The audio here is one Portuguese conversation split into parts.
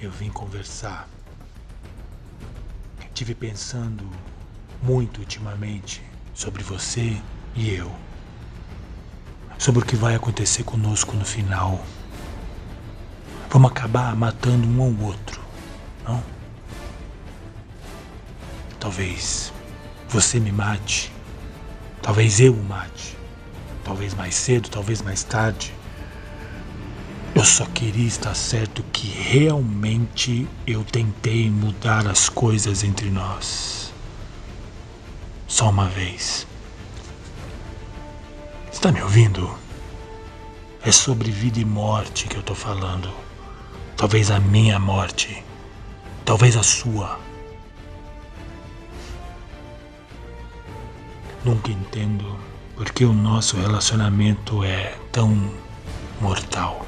eu vim conversar. Tive pensando muito ultimamente sobre você e eu. Sobre o que vai acontecer conosco no final. Vamos acabar matando um ao outro, não? Talvez você me mate. Talvez eu o mate. Talvez mais cedo, talvez mais tarde. Eu só queria estar certo que realmente eu tentei mudar as coisas entre nós. Só uma vez. Está me ouvindo? É sobre vida e morte que eu tô falando. Talvez a minha morte. Talvez a sua. Nunca entendo por que o nosso relacionamento é tão mortal.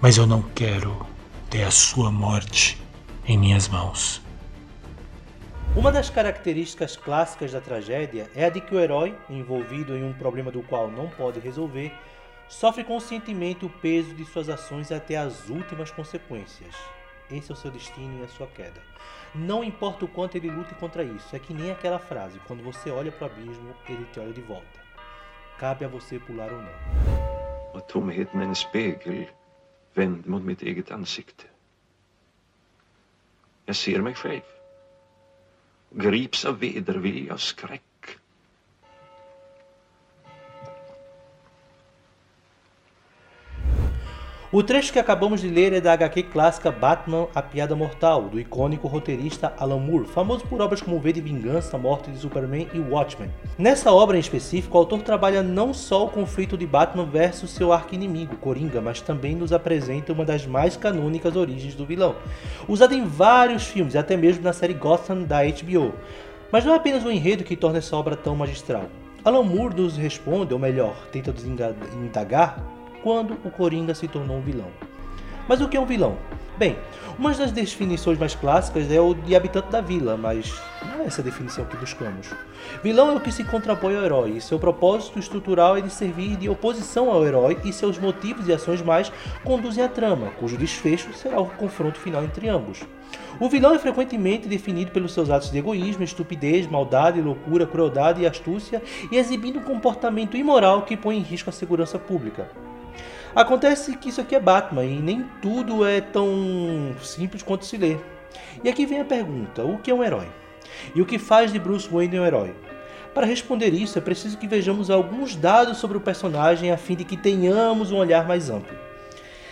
Mas eu não quero ter a sua morte em minhas mãos. Uma das características clássicas da tragédia é a de que o herói, envolvido em um problema do qual não pode resolver, sofre conscientemente o peso de suas ações até as últimas consequências. Esse é o seu destino e a sua queda. Não importa o quanto ele lute contra isso, é que nem aquela frase: quando você olha para o abismo, ele te olha de volta. Cabe a você pular ou não. Tomheten är en spegel vänd mot mitt eget ansikte. Jag ser mig själv. Grips av vedervilja och skräck. O trecho que acabamos de ler é da HQ clássica Batman A Piada Mortal, do icônico roteirista Alan Moore, famoso por obras como V de Vingança, Morte de Superman e Watchmen. Nessa obra em específico, o autor trabalha não só o conflito de Batman versus seu arqui-inimigo, Coringa, mas também nos apresenta uma das mais canônicas origens do vilão, usada em vários filmes e até mesmo na série Gotham da HBO. Mas não é apenas o enredo que torna essa obra tão magistral. Alan Moore nos responde, ou melhor, tenta nos indagar quando o Coringa se tornou um vilão. Mas o que é um vilão? Bem, uma das definições mais clássicas é o de habitante da vila, mas não é essa a definição que buscamos. Vilão é o que se contrapõe ao herói, e seu propósito estrutural é de servir de oposição ao herói e seus motivos e ações mais conduzem à trama, cujo desfecho será o confronto final entre ambos. O vilão é frequentemente definido pelos seus atos de egoísmo, estupidez, maldade, loucura, crueldade e astúcia, e exibindo um comportamento imoral que põe em risco a segurança pública. Acontece que isso aqui é Batman e nem tudo é tão simples quanto se lê. E aqui vem a pergunta: o que é um herói? E o que faz de Bruce Wayne um herói? Para responder isso, é preciso que vejamos alguns dados sobre o personagem a fim de que tenhamos um olhar mais amplo.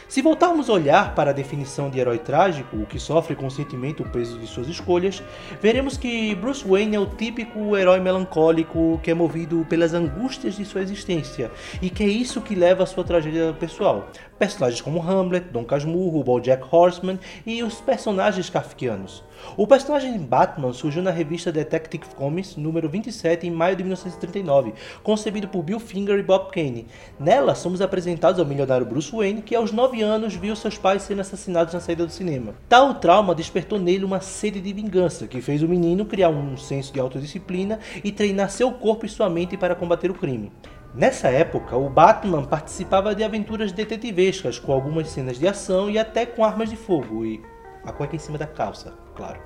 Se voltarmos a olhar para a definição de herói trágico, o que sofre conscientemente o peso de suas escolhas, veremos que Bruce Wayne é o típico herói melancólico que é movido pelas angústias de sua existência e que é isso que leva a sua tragédia pessoal. Personagens como Hamlet, Dom Casmurro, BoJack Horseman e os personagens kafkianos. O personagem Batman surgiu na revista Detective Comics número 27 em maio de 1939, concebido por Bill Finger e Bob Kane. Nela, somos apresentados ao milionário Bruce Wayne, que aos 9 anos viu seus pais sendo assassinados na saída do cinema. Tal trauma despertou nele uma sede de vingança, que fez o menino criar um senso de autodisciplina e treinar seu corpo e sua mente para combater o crime. Nessa época, o Batman participava de aventuras detetivescas, com algumas cenas de ação e até com armas de fogo, e a cueca em cima da calça, claro.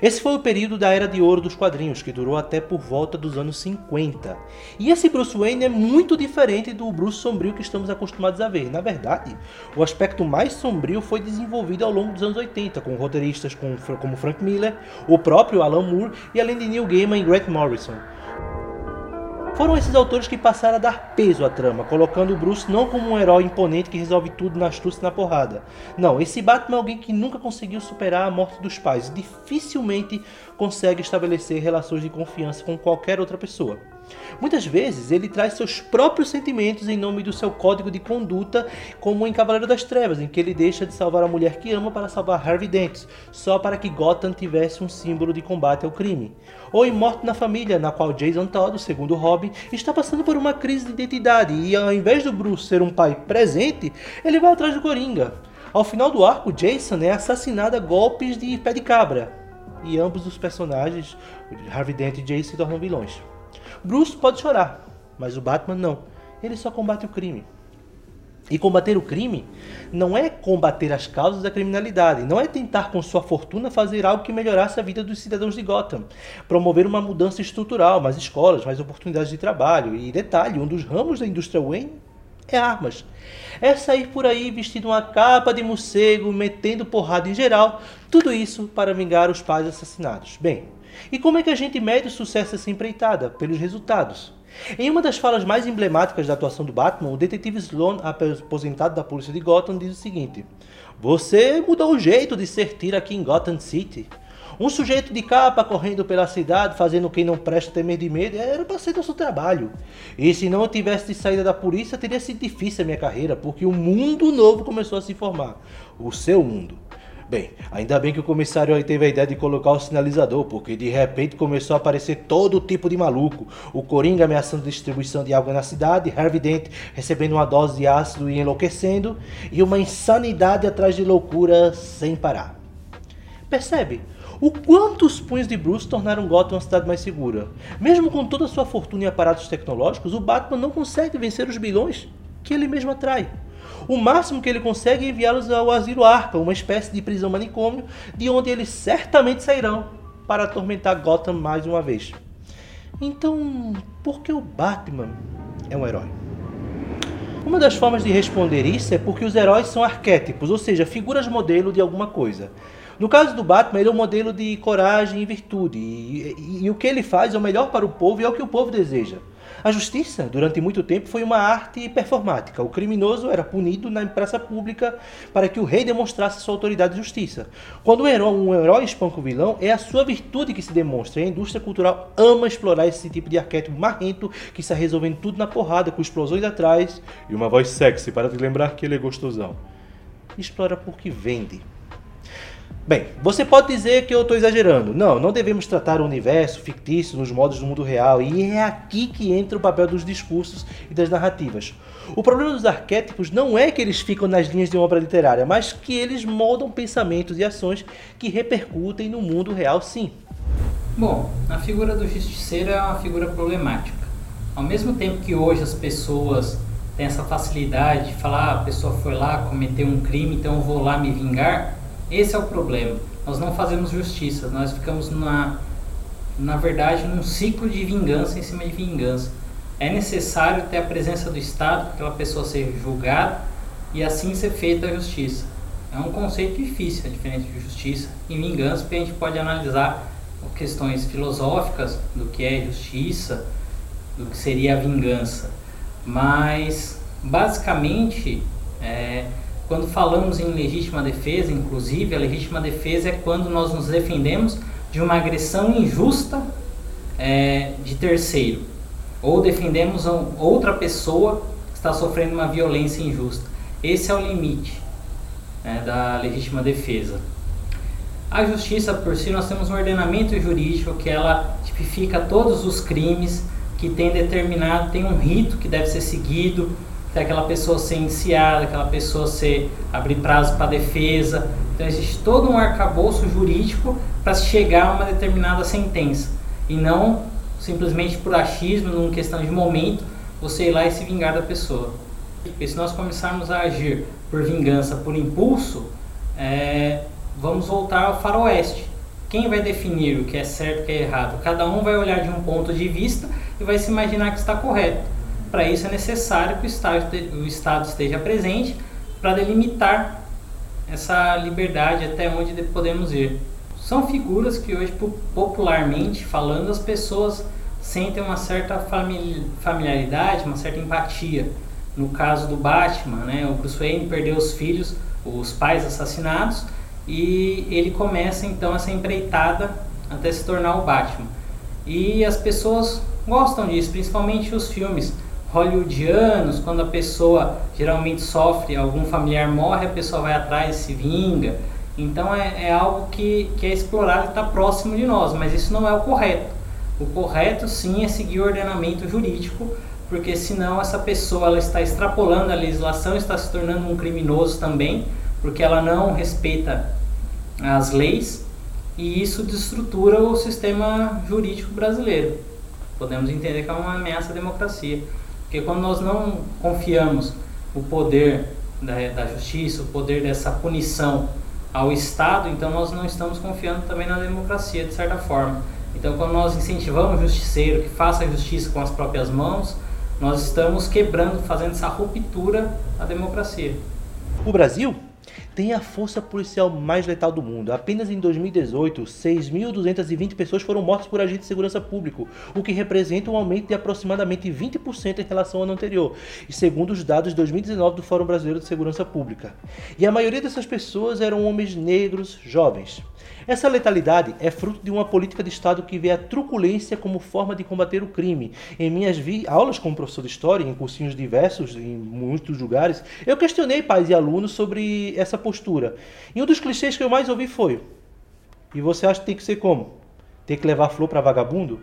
Esse foi o período da era de ouro dos quadrinhos, que durou até por volta dos anos 50. E esse Bruce Wayne é muito diferente do Bruce sombrio que estamos acostumados a ver. Na verdade, o aspecto mais sombrio foi desenvolvido ao longo dos anos 80, com roteiristas como Frank Miller, o próprio Alan Moore e além de Neil Gaiman e Grant Morrison. Foram esses autores que passaram a dar peso à trama, colocando o Bruce não como um herói imponente que resolve tudo na astúcia e na porrada. Não, esse Batman é alguém que nunca conseguiu superar a morte dos pais e dificilmente consegue estabelecer relações de confiança com qualquer outra pessoa. Muitas vezes ele traz seus próprios sentimentos em nome do seu código de conduta, como em Cavaleiro das Trevas, em que ele deixa de salvar a mulher que ama para salvar Harvey Dent, só para que Gotham tivesse um símbolo de combate ao crime. Ou em Morte na Família, na qual Jason Todd, segundo Robin, está passando por uma crise de identidade e ao invés do Bruce ser um pai presente, ele vai atrás do Coringa. Ao final do arco, Jason é assassinado a golpes de pé de cabra. E ambos os personagens, Harvey Dent e Jason, se tornam vilões. Bruce pode chorar, mas o Batman não. Ele só combate o crime. E combater o crime não é combater as causas da criminalidade, não é tentar com sua fortuna fazer algo que melhorasse a vida dos cidadãos de Gotham, promover uma mudança estrutural, mais escolas, mais oportunidades de trabalho. E detalhe, um dos ramos da indústria Wayne é armas. É sair por aí vestido uma capa de morcego, metendo porrada em geral, tudo isso para vingar os pais assassinados. Bem, e como é que a gente mede o sucesso dessa empreitada? Pelos resultados. Em uma das falas mais emblemáticas da atuação do Batman, o detetive Sloan, aposentado da polícia de Gotham, diz o seguinte: Você mudou o jeito de ser tiro aqui em Gotham City. Um sujeito de capa correndo pela cidade, fazendo quem não presta temer de medo, era para ser nosso trabalho. E se não tivesse saída da polícia, teria sido difícil a minha carreira, porque um mundo novo começou a se formar. O seu mundo. Bem, ainda bem que o comissário aí teve a ideia de colocar o sinalizador, porque de repente começou a aparecer todo tipo de maluco. O Coringa ameaçando distribuição de água na cidade, Harvey Dent recebendo uma dose de ácido e enlouquecendo, e uma insanidade atrás de loucura sem parar. Percebe? O quanto os punhos de Bruce tornaram Gotham uma cidade mais segura. Mesmo com toda a sua fortuna em aparatos tecnológicos, o Batman não consegue vencer os bilhões que ele mesmo atrai. O máximo que ele consegue é enviá-los ao Asilo Arkham, uma espécie de prisão manicômio, de onde eles certamente sairão para atormentar Gotham mais uma vez. Então, por que o Batman é um herói? Uma das formas de responder isso é porque os heróis são arquétipos, ou seja, figuras modelo de alguma coisa. No caso do Batman, ele é um modelo de coragem e virtude, e, e, e o que ele faz é o melhor para o povo e é o que o povo deseja. A justiça, durante muito tempo, foi uma arte performática. O criminoso era punido na praça pública para que o rei demonstrasse sua autoridade de justiça. Quando um herói, um herói espanca o vilão, é a sua virtude que se demonstra. E a indústria cultural ama explorar esse tipo de arquétipo marrento que está resolvendo tudo na porrada, com explosões atrás e uma voz sexy para te lembrar que ele é gostosão. Explora porque vende. Bem, você pode dizer que eu estou exagerando. Não, não devemos tratar o universo fictício nos modos do mundo real. E é aqui que entra o papel dos discursos e das narrativas. O problema dos arquétipos não é que eles ficam nas linhas de uma obra literária, mas que eles moldam pensamentos e ações que repercutem no mundo real, sim. Bom, a figura do justiceiro é uma figura problemática. Ao mesmo tempo que hoje as pessoas têm essa facilidade de falar, ah, a pessoa foi lá, cometeu um crime, então eu vou lá me vingar esse é o problema. Nós não fazemos justiça, nós ficamos na, na verdade num ciclo de vingança em cima de vingança. É necessário ter a presença do Estado para aquela pessoa ser julgada e assim ser feita a justiça. É um conceito difícil, a diferença de justiça e vingança, porque a gente pode analisar questões filosóficas do que é justiça, do que seria a vingança. Mas, basicamente, é, quando falamos em legítima defesa, inclusive, a legítima defesa é quando nós nos defendemos de uma agressão injusta é, de terceiro, ou defendemos outra pessoa que está sofrendo uma violência injusta. Esse é o limite né, da legítima defesa. A justiça por si, nós temos um ordenamento jurídico que ela tipifica todos os crimes que tem determinado, tem um rito que deve ser seguido, até aquela pessoa ser indiciada, aquela pessoa ser abrir prazo para defesa. Então existe todo um arcabouço jurídico para chegar a uma determinada sentença e não simplesmente por achismo, numa questão de momento, você ir lá e se vingar da pessoa. Porque se nós começarmos a agir por vingança, por impulso, é, vamos voltar ao faroeste. Quem vai definir o que é certo e o que é errado? Cada um vai olhar de um ponto de vista e vai se imaginar que está correto. Para isso é necessário que o Estado, o Estado esteja presente para delimitar essa liberdade até onde podemos ir. São figuras que hoje, popularmente falando, as pessoas sentem uma certa familiaridade, uma certa empatia. No caso do Batman, né, o Bruce Wayne perdeu os filhos, os pais assassinados, e ele começa então essa empreitada até se tornar o Batman. E as pessoas gostam disso, principalmente os filmes hollywoodianos, quando a pessoa geralmente sofre, algum familiar morre, a pessoa vai atrás e se vinga. Então é, é algo que, que é explorado e está próximo de nós, mas isso não é o correto. O correto sim é seguir o ordenamento jurídico, porque senão essa pessoa ela está extrapolando a legislação, está se tornando um criminoso também, porque ela não respeita as leis e isso destrutura o sistema jurídico brasileiro. Podemos entender que é uma ameaça à democracia. Porque quando nós não confiamos o poder da, da justiça, o poder dessa punição ao Estado, então nós não estamos confiando também na democracia, de certa forma. Então, quando nós incentivamos o justiceiro que faça a justiça com as próprias mãos, nós estamos quebrando, fazendo essa ruptura à democracia. O Brasil tem a força policial mais letal do mundo. Apenas em 2018, 6.220 pessoas foram mortas por agentes de segurança público, o que representa um aumento de aproximadamente 20% em relação ao ano anterior, segundo os dados de 2019 do Fórum Brasileiro de Segurança Pública. E a maioria dessas pessoas eram homens negros, jovens. Essa letalidade é fruto de uma política de Estado que vê a truculência como forma de combater o crime. Em minhas aulas como professor de História, em cursinhos diversos, em muitos lugares, eu questionei pais e alunos sobre essa postura. E um dos clichês que eu mais ouvi foi: E você acha que tem que ser como? Ter que levar flor para vagabundo?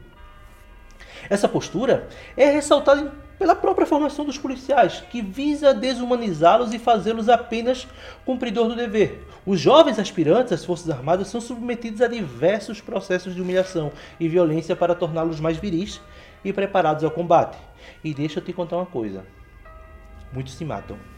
Essa postura é ressaltada pela própria formação dos policiais, que visa desumanizá-los e fazê-los apenas cumpridor do dever. Os jovens aspirantes às Forças Armadas são submetidos a diversos processos de humilhação e violência para torná-los mais viris e preparados ao combate. E deixa eu te contar uma coisa: muitos se matam.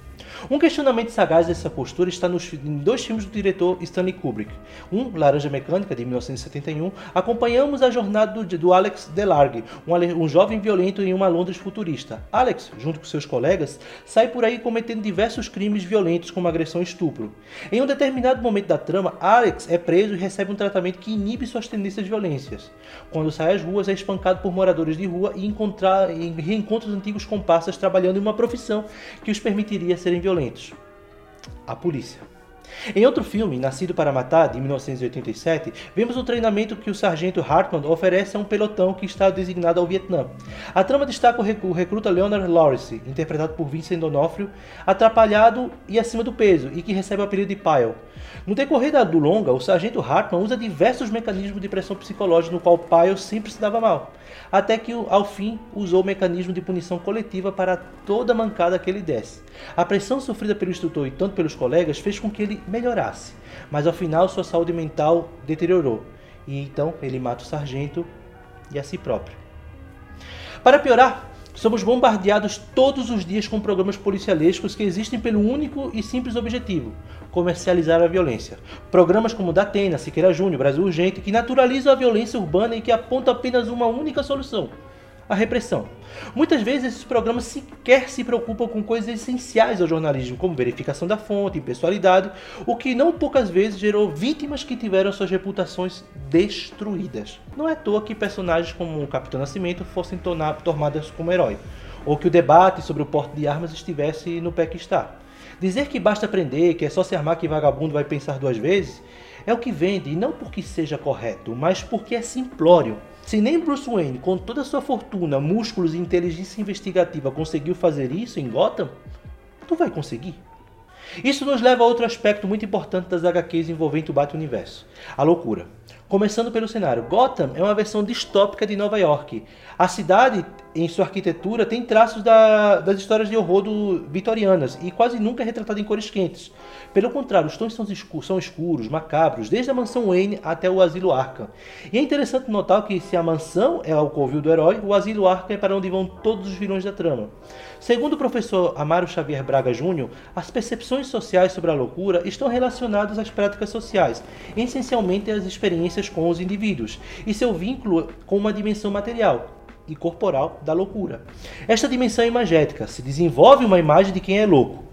Um questionamento sagaz dessa postura está nos em dois filmes do diretor Stanley Kubrick. Um, Laranja Mecânica, de 1971, acompanhamos a jornada do, do Alex Delargue, um, um, jovem violento em uma Londres futurista. Alex, junto com seus colegas, sai por aí cometendo diversos crimes violentos como agressão e estupro. Em um determinado momento da trama, Alex é preso e recebe um tratamento que inibe suas tendências violências. Quando sai às ruas, é espancado por moradores de rua e, encontrar, e reencontra os antigos comparsas trabalhando em uma profissão que os permitiria serem violentos. A polícia. Em outro filme, Nascido para Matar, de 1987, vemos o treinamento que o sargento Hartman oferece a um pelotão que está designado ao Vietnã. A trama destaca o recruta Leonard Lawrence, interpretado por Vincent D'Onofrio, atrapalhado e acima do peso, e que recebe o apelido de Pyle. No decorrer do longa, o sargento Hartman usa diversos mecanismos de pressão psicológica no qual Pyle sempre se dava mal, até que ao fim usou o mecanismo de punição coletiva para toda mancada que ele desse. A pressão sofrida pelo instrutor e tanto pelos colegas fez com que ele melhorasse, mas ao final sua saúde mental deteriorou, e então ele mata o sargento e a si próprio. Para piorar, somos bombardeados todos os dias com programas policialescos que existem pelo único e simples objetivo: comercializar a violência. Programas como Datena, Siqueira Júnior, Brasil Urgente, que naturalizam a violência urbana e que apontam apenas uma única solução: a repressão. Muitas vezes esses programas sequer se preocupam com coisas essenciais ao jornalismo, como verificação da fonte, impessoalidade, o que não poucas vezes gerou vítimas que tiveram suas reputações destruídas. Não é à toa que personagens como o Capitão Nascimento fossem tomadas como herói, ou que o debate sobre o porte de armas estivesse no pé que está. Dizer que basta aprender, que é só se armar que vagabundo vai pensar duas vezes, é o que vende, e não porque seja correto, mas porque é simplório. Se nem Bruce Wayne, com toda a sua fortuna, músculos e inteligência investigativa, conseguiu fazer isso em Gotham, tu vai conseguir. Isso nos leva a outro aspecto muito importante das HQs envolvendo o Bat-Universo: a loucura. Começando pelo cenário, Gotham é uma versão distópica de Nova York. A cidade, em sua arquitetura, tem traços da, das histórias de horror do, vitorianas e quase nunca é retratada em cores quentes. Pelo contrário, os tons são escuros, são escuros, macabros, desde a mansão Wayne até o asilo Arkham. E é interessante notar que se a mansão é o covil do herói, o asilo Arkham é para onde vão todos os vilões da trama. Segundo o professor Amaro Xavier Braga Júnior, as percepções sociais sobre a loucura estão relacionadas às práticas sociais, essencialmente às experiências com os indivíduos, e seu vínculo com uma dimensão material, e corporal da loucura. Esta dimensão é imagética, se desenvolve uma imagem de quem é louco.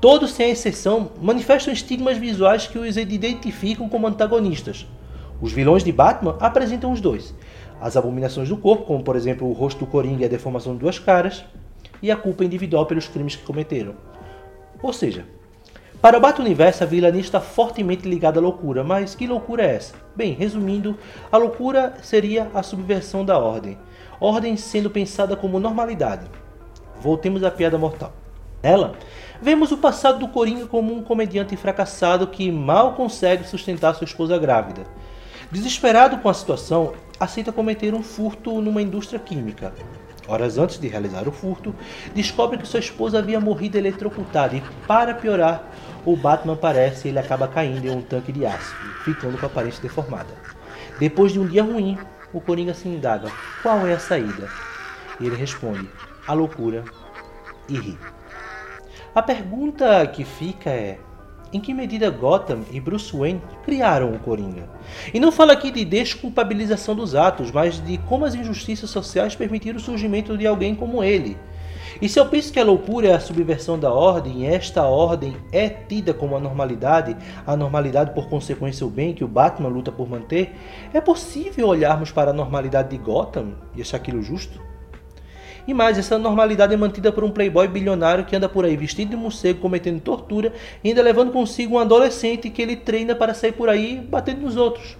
Todos, sem exceção, manifestam estigmas visuais que os identificam como antagonistas. Os vilões de Batman apresentam os dois: as abominações do corpo, como por exemplo o rosto do Coringa e a deformação de duas caras, e a culpa individual pelos crimes que cometeram. Ou seja, para o Bat-Universo, a vilania está fortemente ligada à loucura, mas que loucura é essa? Bem, resumindo, a loucura seria a subversão da ordem, ordem sendo pensada como normalidade. Voltemos à piada mortal. Nela, vemos o passado do Coringa como um comediante fracassado que mal consegue sustentar sua esposa grávida. Desesperado com a situação, aceita cometer um furto numa indústria química. Horas antes de realizar o furto, descobre que sua esposa havia morrido eletrocutada e, para piorar, o Batman aparece e ele acaba caindo em um tanque de ácido, ficando com a aparência deformada. Depois de um dia ruim, o Coringa se indaga: qual é a saída? E ele responde: a loucura e ri. A pergunta que fica é: em que medida Gotham e Bruce Wayne criaram o Coringa? E não falo aqui de desculpabilização dos atos, mas de como as injustiças sociais permitiram o surgimento de alguém como ele. E se eu penso que a loucura é a subversão da ordem, e esta ordem é tida como a normalidade, a normalidade por consequência o bem que o Batman luta por manter, é possível olharmos para a normalidade de Gotham e achar aquilo justo? E mais, essa normalidade é mantida por um playboy bilionário que anda por aí vestido de morcego, cometendo tortura e ainda levando consigo um adolescente que ele treina para sair por aí batendo nos outros.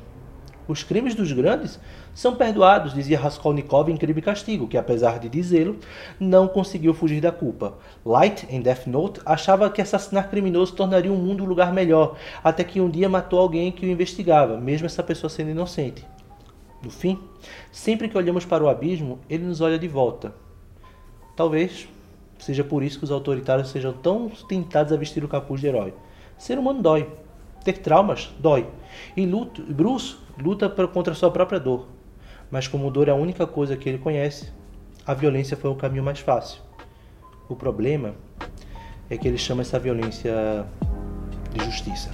Os crimes dos grandes são perdoados, dizia Raskolnikov em Crime e Castigo, que apesar de dizê-lo, não conseguiu fugir da culpa. Light, em Death Note, achava que assassinar criminoso tornaria o mundo um lugar melhor, até que um dia matou alguém que o investigava, mesmo essa pessoa sendo inocente. No fim, sempre que olhamos para o abismo, ele nos olha de volta. Talvez seja por isso que os autoritários sejam tão tentados a vestir o capuz de herói. Ser humano dói. Ter traumas dói. E luto, Bruce luta contra sua própria dor. Mas como dor é a única coisa que ele conhece, a violência foi o caminho mais fácil. O problema é que ele chama essa violência de justiça.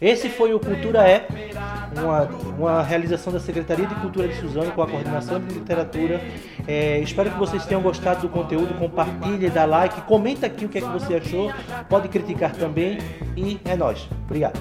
Esse foi o Cultura É, uma, uma realização da Secretaria de Cultura de Suzano com a coordenação de literatura. É, espero que vocês tenham gostado do conteúdo. Compartilhe, dá like, comenta aqui o que é que você achou. Pode criticar também. E é nóis. Obrigado.